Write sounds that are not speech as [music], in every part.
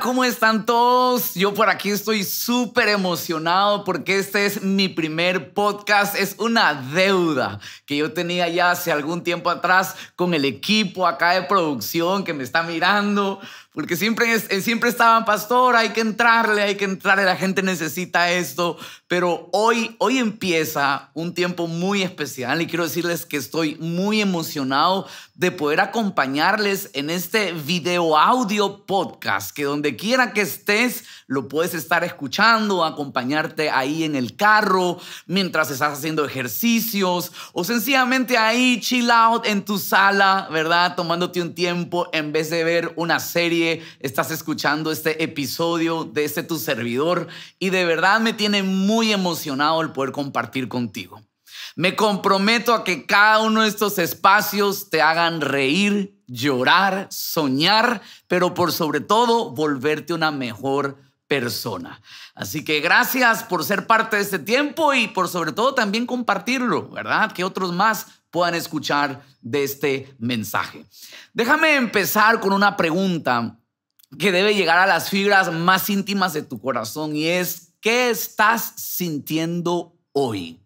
¿cómo están todos? Yo por aquí estoy súper emocionado porque este es mi primer podcast. Es una deuda que yo tenía ya hace algún tiempo atrás con el equipo acá de producción que me está mirando porque siempre, eh, siempre estaban, pastor, hay que entrarle, hay que entrarle, la gente necesita esto, pero hoy, hoy empieza un tiempo muy especial y quiero decirles que estoy muy emocionado de poder acompañarles en este video audio podcast, que donde quiera que estés, lo puedes estar escuchando, acompañarte ahí en el carro, mientras estás haciendo ejercicios o sencillamente ahí chill out en tu sala, ¿verdad? Tomándote un tiempo en vez de ver una serie estás escuchando este episodio de este tu servidor y de verdad me tiene muy emocionado el poder compartir contigo. Me comprometo a que cada uno de estos espacios te hagan reír, llorar, soñar, pero por sobre todo volverte una mejor persona. Así que gracias por ser parte de este tiempo y por sobre todo también compartirlo, ¿verdad? Que otros más puedan escuchar de este mensaje. Déjame empezar con una pregunta que debe llegar a las fibras más íntimas de tu corazón y es, ¿qué estás sintiendo hoy?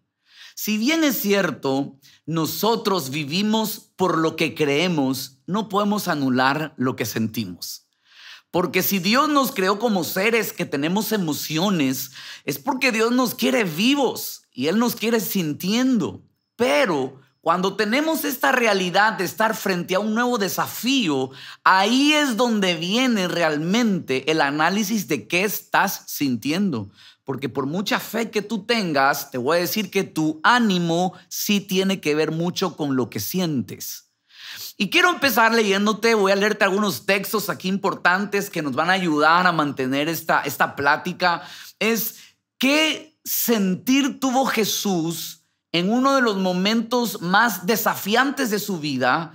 Si bien es cierto, nosotros vivimos por lo que creemos, no podemos anular lo que sentimos. Porque si Dios nos creó como seres que tenemos emociones, es porque Dios nos quiere vivos y Él nos quiere sintiendo. Pero cuando tenemos esta realidad de estar frente a un nuevo desafío, ahí es donde viene realmente el análisis de qué estás sintiendo. Porque por mucha fe que tú tengas, te voy a decir que tu ánimo sí tiene que ver mucho con lo que sientes. Y quiero empezar leyéndote, voy a leerte algunos textos aquí importantes que nos van a ayudar a mantener esta, esta plática. Es qué sentir tuvo Jesús en uno de los momentos más desafiantes de su vida,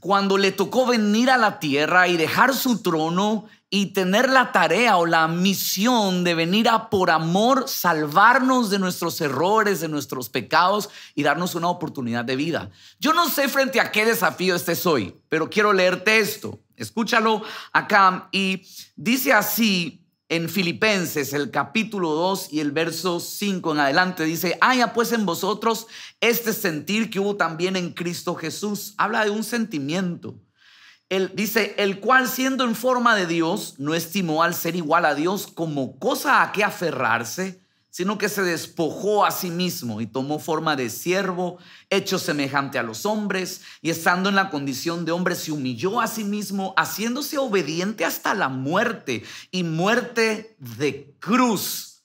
cuando le tocó venir a la tierra y dejar su trono y tener la tarea o la misión de venir a por amor salvarnos de nuestros errores, de nuestros pecados y darnos una oportunidad de vida. Yo no sé frente a qué desafío estés hoy, pero quiero leerte esto. Escúchalo acá y dice así en Filipenses, el capítulo 2 y el verso 5 en adelante, dice, haya pues en vosotros este sentir que hubo también en Cristo Jesús. Habla de un sentimiento. Él dice, el cual siendo en forma de Dios, no estimó al ser igual a Dios como cosa a que aferrarse, sino que se despojó a sí mismo y tomó forma de siervo, hecho semejante a los hombres, y estando en la condición de hombre se humilló a sí mismo, haciéndose obediente hasta la muerte y muerte de cruz.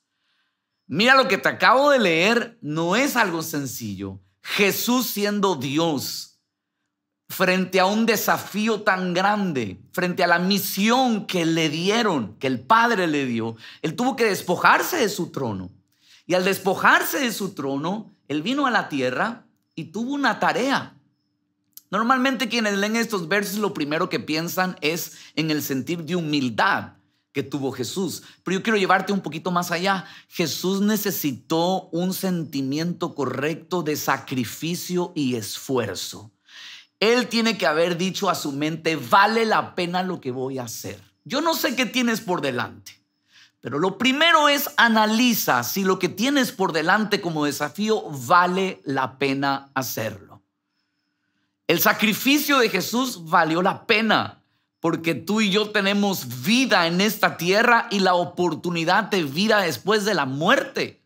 Mira lo que te acabo de leer, no es algo sencillo. Jesús siendo Dios, frente a un desafío tan grande, frente a la misión que le dieron, que el Padre le dio, él tuvo que despojarse de su trono y al despojarse de su trono, él vino a la tierra y tuvo una tarea. Normalmente quienes leen estos versos lo primero que piensan es en el sentir de humildad que tuvo Jesús. Pero yo quiero llevarte un poquito más allá. Jesús necesitó un sentimiento correcto de sacrificio y esfuerzo. Él tiene que haber dicho a su mente, vale la pena lo que voy a hacer. Yo no sé qué tienes por delante. Pero lo primero es analiza si lo que tienes por delante como desafío vale la pena hacerlo. El sacrificio de Jesús valió la pena porque tú y yo tenemos vida en esta tierra y la oportunidad de vida después de la muerte.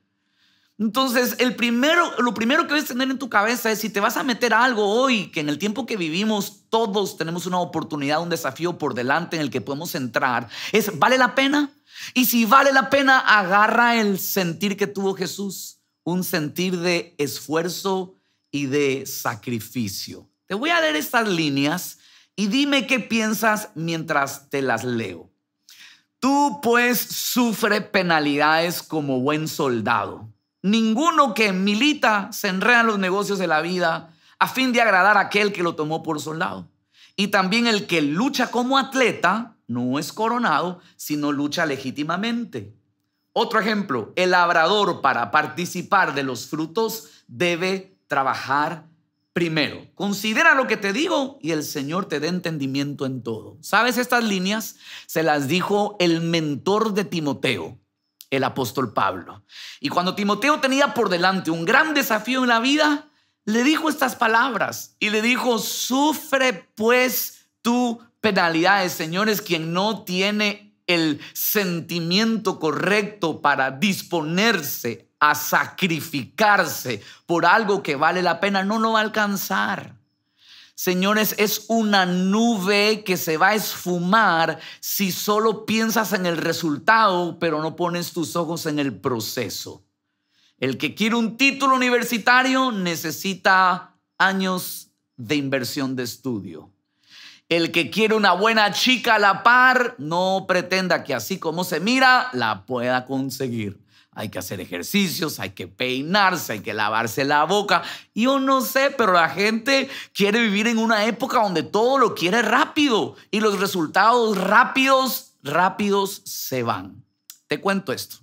Entonces, el primero, lo primero que debes tener en tu cabeza es si te vas a meter a algo hoy, que en el tiempo que vivimos todos tenemos una oportunidad, un desafío por delante en el que podemos entrar, es, ¿vale la pena? Y si vale la pena, agarra el sentir que tuvo Jesús, un sentir de esfuerzo y de sacrificio. Te voy a leer estas líneas y dime qué piensas mientras te las leo. Tú pues sufre penalidades como buen soldado. Ninguno que milita se enreda en los negocios de la vida a fin de agradar a aquel que lo tomó por soldado. Y también el que lucha como atleta no es coronado, sino lucha legítimamente. Otro ejemplo, el labrador para participar de los frutos debe trabajar Primero, considera lo que te digo y el Señor te dé entendimiento en todo. ¿Sabes? Estas líneas se las dijo el mentor de Timoteo, el apóstol Pablo. Y cuando Timoteo tenía por delante un gran desafío en la vida, le dijo estas palabras y le dijo, sufre pues tu penalidades, señores, quien no tiene el sentimiento correcto para disponerse a sacrificarse por algo que vale la pena, no lo va a alcanzar. Señores, es una nube que se va a esfumar si solo piensas en el resultado, pero no pones tus ojos en el proceso. El que quiere un título universitario necesita años de inversión de estudio. El que quiere una buena chica a la par no pretenda que así como se mira, la pueda conseguir hay que hacer ejercicios, hay que peinarse, hay que lavarse la boca. Yo no sé, pero la gente quiere vivir en una época donde todo lo quiere rápido y los resultados rápidos, rápidos se van. Te cuento esto.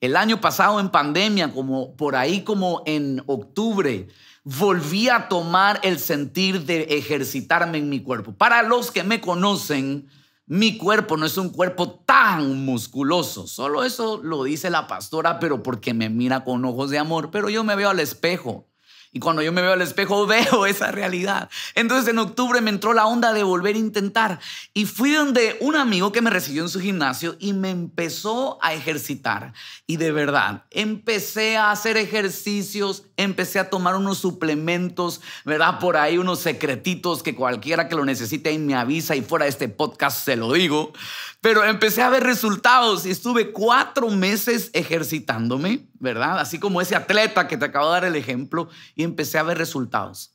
El año pasado en pandemia, como por ahí como en octubre, volví a tomar el sentir de ejercitarme en mi cuerpo. Para los que me conocen, mi cuerpo no es un cuerpo tan musculoso. Solo eso lo dice la pastora, pero porque me mira con ojos de amor. Pero yo me veo al espejo y cuando yo me veo al espejo [laughs] veo esa realidad. Entonces en octubre me entró la onda de volver a intentar. Y fui donde un amigo que me recibió en su gimnasio y me empezó a ejercitar. Y de verdad, empecé a hacer ejercicios, empecé a tomar unos suplementos, ¿verdad? Por ahí unos secretitos que cualquiera que lo necesite y me avisa y fuera de este podcast se lo digo. Pero empecé a ver resultados y estuve cuatro meses ejercitándome, ¿verdad? Así como ese atleta que te acabo de dar el ejemplo y empecé a ver resultados.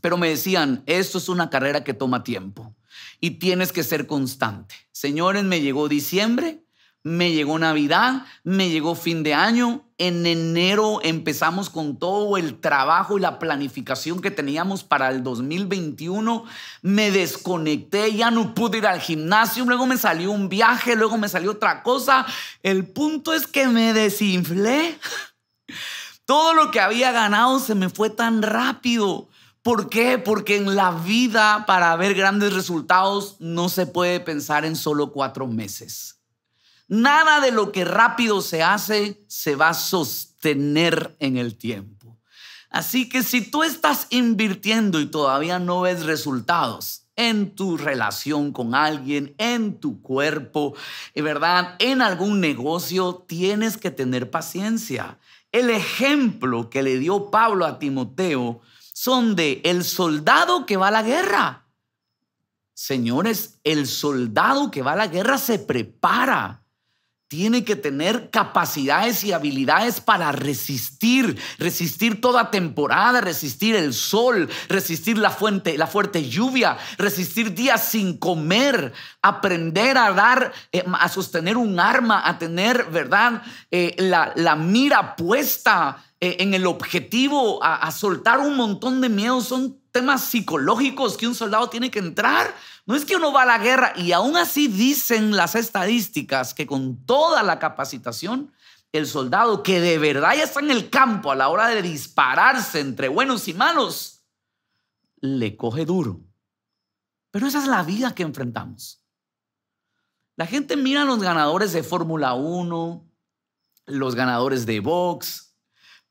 Pero me decían, esto es una carrera que toma tiempo y tienes que ser constante. Señores, me llegó diciembre me llegó Navidad, me llegó fin de año, en enero empezamos con todo el trabajo y la planificación que teníamos para el 2021, me desconecté, ya no pude ir al gimnasio, luego me salió un viaje, luego me salió otra cosa, el punto es que me desinflé. [laughs] Todo lo que había ganado se me fue tan rápido. ¿Por qué? Porque en la vida para ver grandes resultados no se puede pensar en solo cuatro meses. Nada de lo que rápido se hace se va a sostener en el tiempo. Así que si tú estás invirtiendo y todavía no ves resultados en tu relación con alguien, en tu cuerpo, ¿verdad? En algún negocio, tienes que tener paciencia. El ejemplo que le dio Pablo a Timoteo son de el soldado que va a la guerra. Señores, el soldado que va a la guerra se prepara tiene que tener capacidades y habilidades para resistir, resistir toda temporada, resistir el sol, resistir la, fuente, la fuerte lluvia, resistir días sin comer, aprender a dar, eh, a sostener un arma, a tener, ¿verdad? Eh, la, mira puesta eh, en el objetivo, a, a soltar un montón de miedos. Son temas psicológicos que un soldado tiene que entrar no es que uno va a la guerra y aún así dicen las estadísticas que con toda la capacitación, el soldado que de verdad ya está en el campo a la hora de dispararse entre buenos y malos, le coge duro. Pero esa es la vida que enfrentamos. La gente mira a los ganadores de Fórmula 1, los ganadores de box,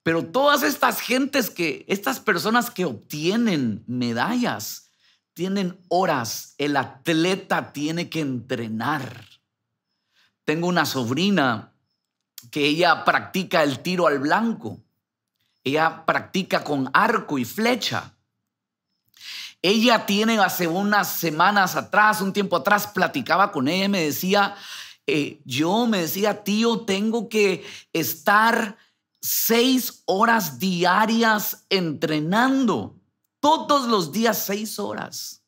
pero todas estas gentes que, estas personas que obtienen medallas, tienen horas, el atleta tiene que entrenar. Tengo una sobrina que ella practica el tiro al blanco. Ella practica con arco y flecha. Ella tiene hace unas semanas atrás, un tiempo atrás, platicaba con ella y me decía, eh, yo me decía, tío, tengo que estar seis horas diarias entrenando todos los días seis horas.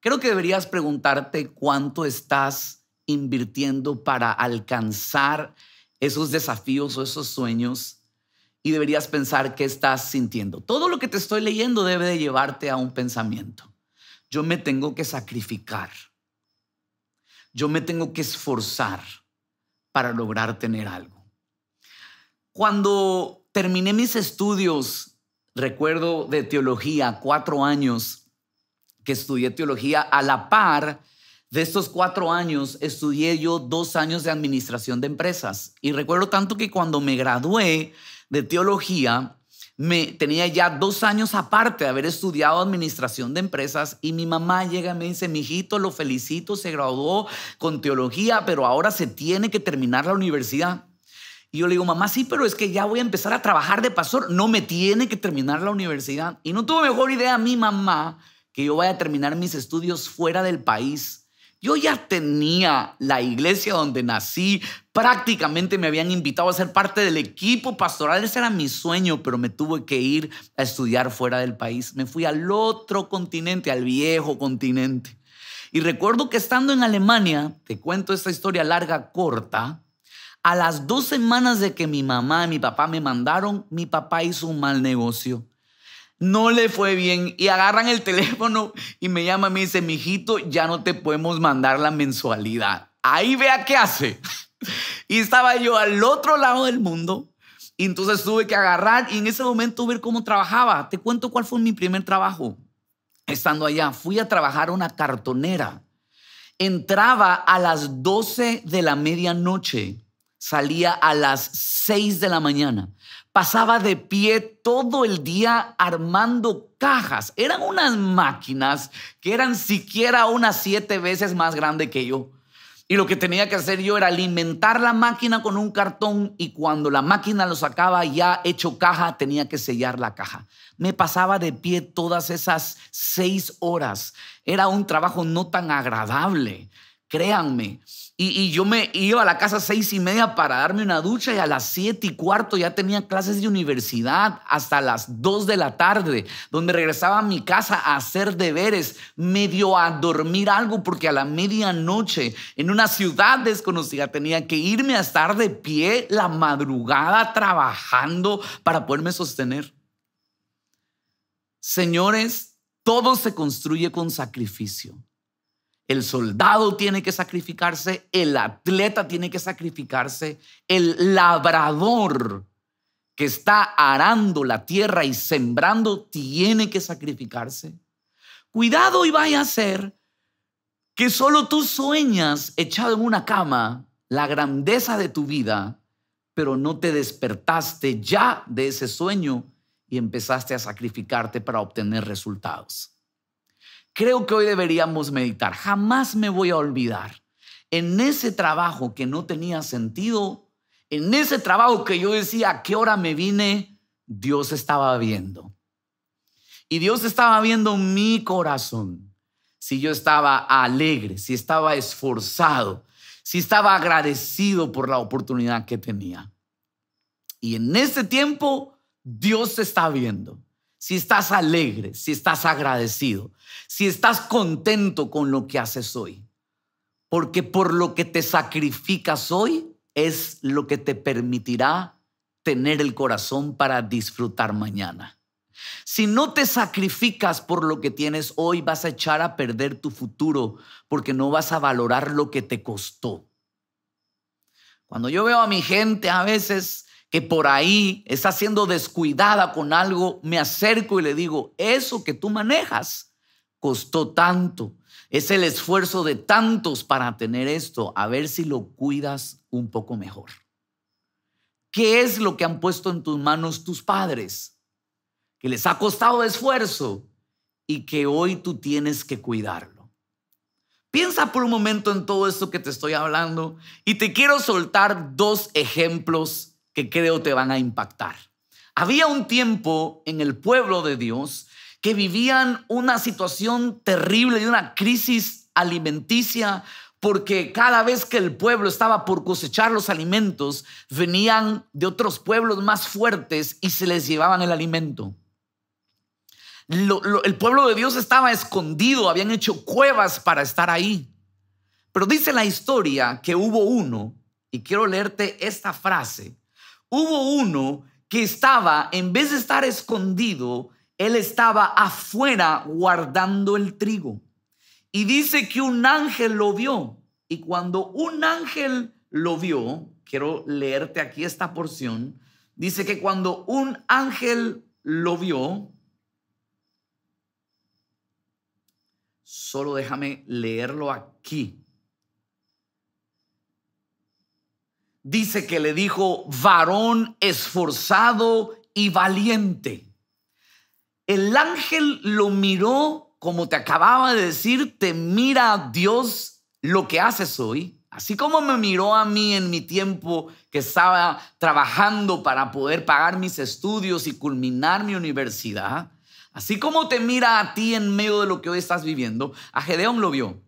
Creo que deberías preguntarte cuánto estás invirtiendo para alcanzar esos desafíos o esos sueños y deberías pensar qué estás sintiendo. Todo lo que te estoy leyendo debe de llevarte a un pensamiento. Yo me tengo que sacrificar. Yo me tengo que esforzar para lograr tener algo. Cuando terminé mis estudios recuerdo de teología, cuatro años que estudié teología a la par. De estos cuatro años estudié yo dos años de administración de empresas. Y recuerdo tanto que cuando me gradué de teología, me tenía ya dos años aparte de haber estudiado administración de empresas y mi mamá llega y me dice, mijito, lo felicito, se graduó con teología, pero ahora se tiene que terminar la universidad. Y yo le digo, mamá, sí, pero es que ya voy a empezar a trabajar de pastor, no me tiene que terminar la universidad. Y no tuvo mejor idea mi mamá que yo vaya a terminar mis estudios fuera del país yo ya tenía la iglesia donde nací, prácticamente me habían invitado a ser parte del equipo pastoral, ese era mi sueño, pero me tuve que ir a estudiar fuera del país. Me fui al otro continente, al viejo continente. Y recuerdo que estando en Alemania, te cuento esta historia larga, corta, a las dos semanas de que mi mamá y mi papá me mandaron, mi papá hizo un mal negocio no le fue bien y agarran el teléfono y me llama y me dice, mijito, ya no te podemos mandar la mensualidad. Ahí vea qué hace. Y estaba yo al otro lado del mundo entonces tuve que agarrar y en ese momento ver cómo trabajaba. Te cuento cuál fue mi primer trabajo. Estando allá, fui a trabajar una cartonera. Entraba a las 12 de la medianoche, salía a las 6 de la mañana pasaba de pie todo el día armando cajas. Eran unas máquinas que eran siquiera unas siete veces más grande que yo. Y lo que tenía que hacer yo era alimentar la máquina con un cartón y cuando la máquina lo sacaba ya hecho caja, tenía que sellar la caja. Me pasaba de pie todas esas seis horas. Era un trabajo no tan agradable, créanme. Y, yo me iba a la casa a seis y media para darme una ducha y a las siete y cuarto ya tenía clases de universidad hasta las dos de la tarde, donde regresaba a mi casa a hacer deberes, medio a dormir algo, porque a la medianoche en una ciudad desconocida tenía que irme a estar de pie la madrugada trabajando para poderme sostener. Señores, todo se construye con sacrificio. El soldado tiene que sacrificarse, el atleta tiene que sacrificarse, el labrador que está arando la tierra y sembrando tiene que sacrificarse. Cuidado y vaya a ser que solo tú sueñas echado en una cama la grandeza de tu vida, pero no te despertaste ya de ese sueño y empezaste a sacrificarte para obtener resultados creo que hoy deberíamos meditar. Jamás me voy a olvidar. En ese trabajo que no tenía sentido, en ese trabajo que yo decía, ¿a qué hora me vine? Dios estaba viendo. Y Dios estaba viendo mi corazón. Si yo estaba alegre, si estaba esforzado, si estaba agradecido por la oportunidad que tenía. Y en ese tiempo, Dios está viendo si estás alegre, si estás agradecido, si estás contento con lo que haces hoy. Porque por lo que te sacrificas hoy es lo que te permitirá tener el corazón para disfrutar mañana. Si no te sacrificas por lo que tienes hoy, vas a echar a perder tu futuro porque no vas a valorar lo que te costó. Cuando yo veo a mi gente a veces que por ahí está siendo descuidada con algo, me acerco y le digo, eso que tú manejas costó tanto, es el esfuerzo de tantos para tener esto, a ver si lo cuidas un poco mejor. ¿Qué es lo que han puesto en tus manos tus padres? Que les ha costado esfuerzo y que hoy tú tienes que cuidarlo. Piensa por un momento en todo esto que te estoy hablando y te quiero soltar dos ejemplos que creo te van a impactar. Había un tiempo en el pueblo de Dios que vivían una situación terrible de una crisis alimenticia porque cada vez que el pueblo estaba por cosechar los alimentos, venían de otros pueblos más fuertes y se les llevaban el alimento. el pueblo de Dios estaba escondido, habían hecho cuevas para estar ahí. Pero dice la historia que hubo uno, y quiero leerte esta frase, hubo uno que estaba, en vez de estar escondido, él estaba afuera guardando el trigo. Y dice que un ángel lo vio. Y cuando un ángel lo vio, quiero leerte aquí esta porción, dice que cuando un ángel lo vio. Solo déjame leerlo aquí. Dice que le dijo, varón esforzado y valiente. El ángel lo miró, como te acababa de decir, te mira Dios lo que haces hoy Así como me miró a mí en mi tiempo que estaba trabajando para poder pagar mis estudios y culminar mi universidad, así como te mira a ti en medio de lo que hoy estás viviendo, a Gedeón lo vio.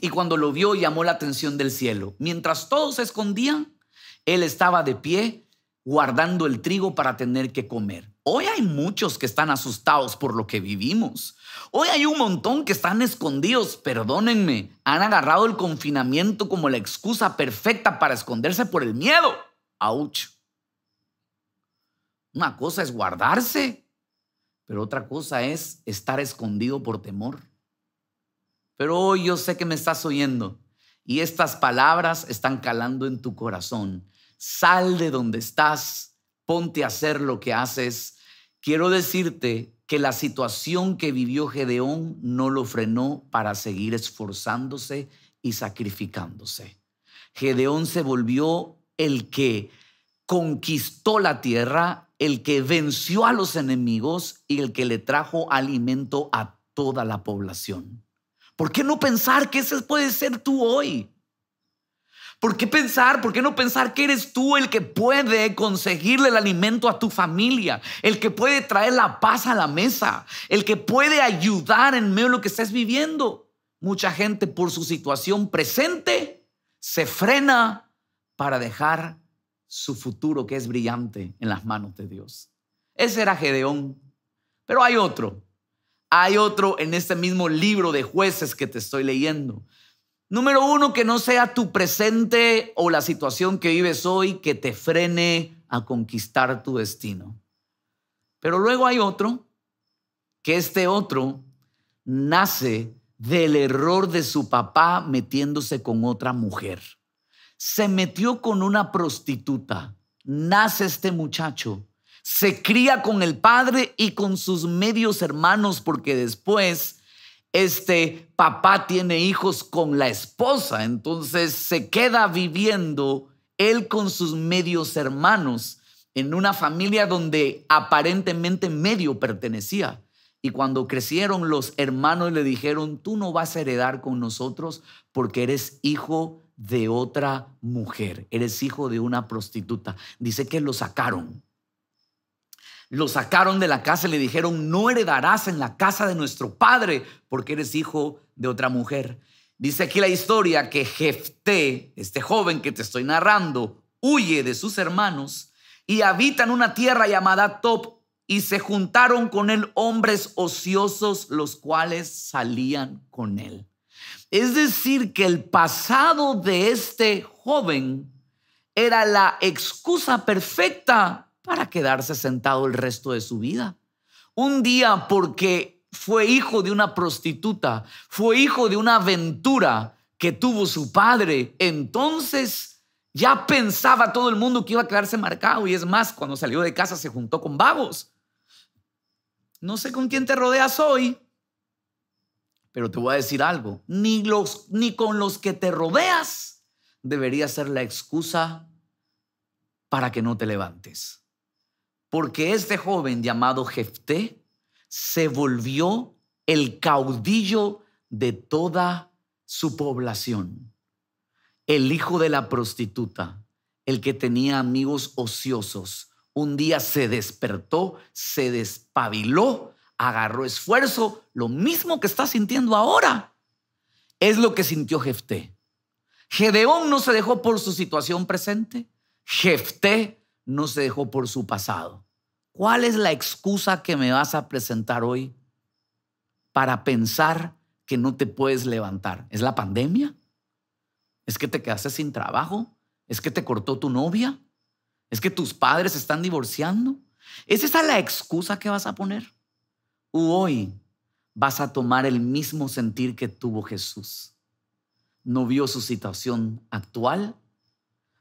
Y cuando lo vio llamó la atención del cielo. Mientras todos se escondían, él estaba de pie guardando el trigo para tener que comer. Hoy hay muchos que están asustados por lo que vivimos. Hoy hay un montón que están escondidos, perdónenme, han agarrado el confinamiento como la excusa perfecta para esconderse por el miedo. ¡Auch! Una cosa es guardarse, pero otra cosa es estar escondido por temor. Pero hoy yo sé que me estás oyendo y estas palabras están calando en tu corazón. Sal de donde estás, ponte a hacer lo que haces Quiero decirte que la situación que vivió Gedeón no lo frenó para seguir esforzándose y sacrificándose. Gedeón se volvió el que conquistó la tierra, el que venció a los enemigos y el que le trajo alimento a toda la población. ¿Por qué no pensar que ese puede ser tú hoy? ¿Por qué pensar? ¿Por qué no pensar que eres tú el que puede conseguirle el alimento a tu familia? El que puede traer la paz a la mesa. El que puede ayudar en medio de lo que estés viviendo. Mucha gente por su situación presente se frena para dejar su futuro que es brillante en las manos de Dios. Ese era Gedeón. Pero hay otro. Hay otro en este mismo libro de jueces que te estoy leyendo. Número uno, que no sea tu presente o la situación que vives hoy que te frene a conquistar tu destino. Pero luego hay otro, que este otro nace del error de su papá metiéndose con otra mujer. Se metió con una prostituta. Nace este muchacho. Se cría con el padre y con sus medios hermanos porque después este papá tiene hijos con la esposa, entonces se queda viviendo él con sus medios hermanos en una familia donde aparentemente medio pertenecía. Y cuando crecieron los hermanos le dijeron, tú no vas a heredar con nosotros porque eres hijo de otra mujer, eres hijo de una prostituta. Dice que lo sacaron lo sacaron de la casa y le dijeron, no heredarás en la casa de nuestro padre porque eres hijo de otra mujer. Dice aquí la historia que Jefté, este joven que te estoy narrando, huye de sus hermanos y habita en una tierra llamada Top y se juntaron con él hombres ociosos los cuales salían con él. Es decir, que el pasado de este joven era la excusa perfecta para quedarse sentado el resto de su vida. Un día porque fue hijo de una prostituta, fue hijo de una aventura que tuvo su padre, entonces ya pensaba todo el mundo que iba a quedarse marcado y es más, cuando salió de casa se juntó con vagos. No sé con quién te rodeas hoy, pero te voy a decir algo, ni, los, ni con los que te rodeas debería ser la excusa para que no te levantes porque este joven llamado Jefté se volvió el caudillo de toda su población, el hijo de la prostituta, el que tenía amigos ociosos. Un día se despertó, se despabiló, agarró esfuerzo, lo mismo que está sintiendo ahora. Es lo que sintió Jefté. Gedeón no se dejó por su situación presente. Jefté no se dejó por su pasado. ¿Cuál es la excusa que me vas a presentar hoy para pensar que no te puedes levantar? ¿Es la pandemia? ¿Es que te quedaste sin trabajo? ¿Es que te cortó tu novia? ¿Es que tus padres están divorciando? ¿Es esa la excusa que vas a poner? ¿O hoy vas a tomar el mismo sentir que tuvo Jesús? No vio su situación actual,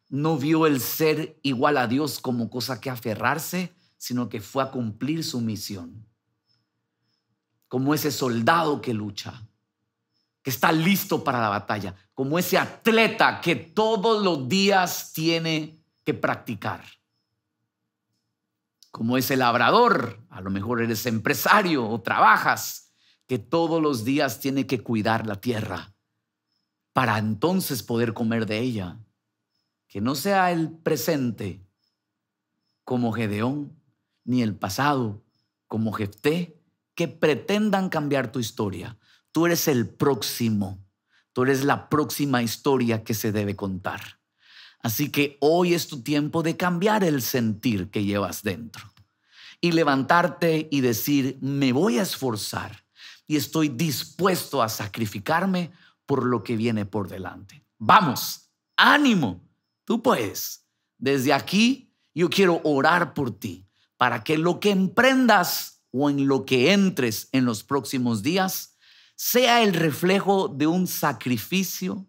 no vio el ser igual a Dios como cosa que aferrarse, sino que fue a cumplir su misión. Como ese soldado que lucha, que está listo para la batalla, como ese atleta que todos los días tiene que practicar. Como ese labrador, a lo mejor eres empresario o trabajas, que todos los días tiene que cuidar la tierra para entonces poder comer de ella. Que no sea el presente como Gedeón, ni el pasado como Jefté, que pretendan cambiar tu historia. Tú eres el próximo. Tú eres la próxima historia que se debe contar. Así que hoy es tu tiempo de cambiar el sentir que llevas dentro y levantarte y decir, me voy a esforzar y estoy dispuesto a sacrificarme por lo que viene por delante. Vamos, ánimo, tú puedes. Desde aquí yo quiero orar por ti para que lo que emprendas o en lo que entres en los próximos días sea el reflejo de un sacrificio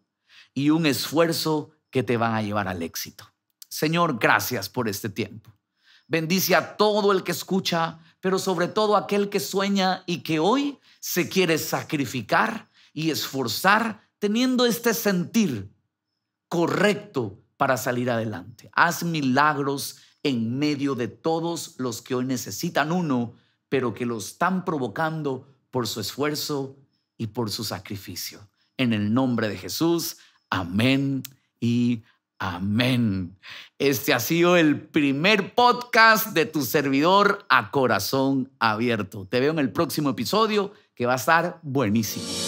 y un esfuerzo que te van a llevar al éxito. Señor, gracias por este tiempo. Bendice a todo el que escucha, pero sobre todo aquel que sueña y que hoy se quiere sacrificar y esforzar teniendo este sentir correcto para salir adelante. Haz milagros en medio de todos los que hoy necesitan uno, pero que lo están provocando por su esfuerzo y por su sacrificio. En el nombre de Jesús, amén y amén. Este ha sido el primer podcast de tu servidor a corazón abierto. Te veo en el próximo episodio que va a estar buenísimo.